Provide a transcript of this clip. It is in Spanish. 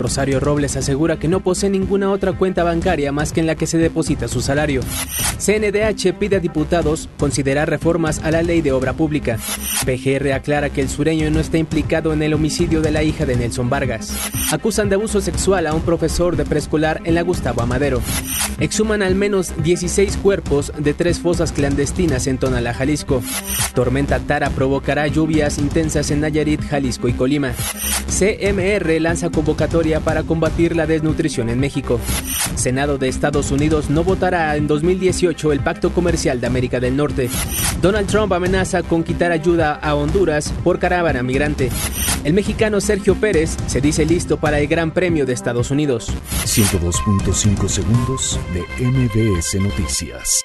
Rosario Robles asegura que no posee ninguna otra cuenta bancaria más que en la que se deposita su salario. CNDH pide a diputados considerar reformas a la ley de obra pública. PGR aclara que el sureño no está implicado en el homicidio de la hija de Nelson Vargas. Acusan de abuso sexual a un profesor de preescolar en la Gustavo Amadero. Exhuman al menos 16 cuerpos de tres fosas clandestinas en Tonalá, Jalisco. Tormenta Tara provocará lluvias intensas en Nayarit, Jalisco y Colima. CMR lanza convocatoria para combatir la desnutrición en México. Senado de Estados Unidos no votará en 2018 el Pacto Comercial de América del Norte. Donald Trump amenaza con quitar ayuda a Honduras por caravana migrante. El mexicano Sergio Pérez se dice listo para el Gran Premio de Estados Unidos. 102.5 segundos de MBS Noticias.